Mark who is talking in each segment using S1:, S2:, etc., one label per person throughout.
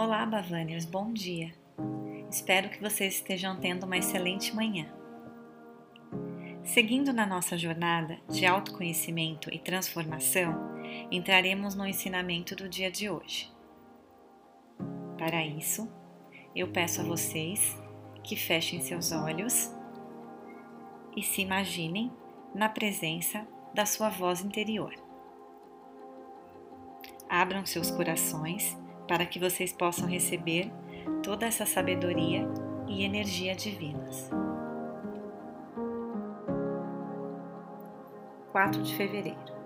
S1: Olá, Bavaniers, bom dia. Espero que vocês estejam tendo uma excelente manhã. Seguindo na nossa jornada de autoconhecimento e transformação, entraremos no ensinamento do dia de hoje. Para isso, eu peço a vocês que fechem seus olhos e se imaginem na presença da sua voz interior. Abram seus corações para que vocês possam receber toda essa sabedoria e energia divinas. 4 de fevereiro.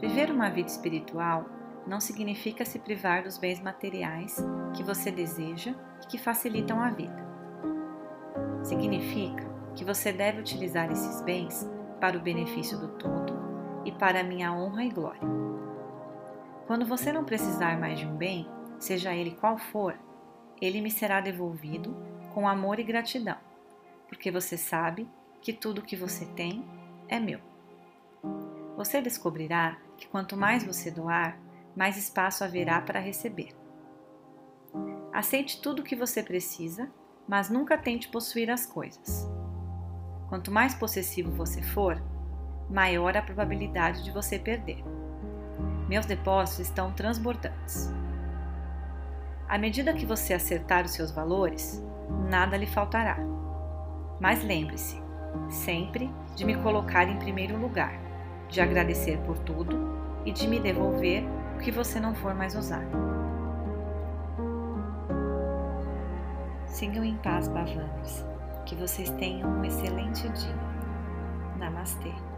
S1: Viver uma vida espiritual não significa se privar dos bens materiais que você deseja e que facilitam a vida. Significa que você deve utilizar esses bens para o benefício do todo e para a minha honra e glória. Quando você não precisar mais de um bem, seja ele qual for, ele me será devolvido com amor e gratidão, porque você sabe que tudo que você tem é meu. Você descobrirá que quanto mais você doar, mais espaço haverá para receber. Aceite tudo o que você precisa, mas nunca tente possuir as coisas. Quanto mais possessivo você for, maior a probabilidade de você perder. Meus depósitos estão transbordantes. À medida que você acertar os seus valores, nada lhe faltará. Mas lembre-se, sempre de me colocar em primeiro lugar, de agradecer por tudo e de me devolver o que você não for mais usar. Sigam em paz, Bavanas. Que vocês tenham um excelente dia. Namastê.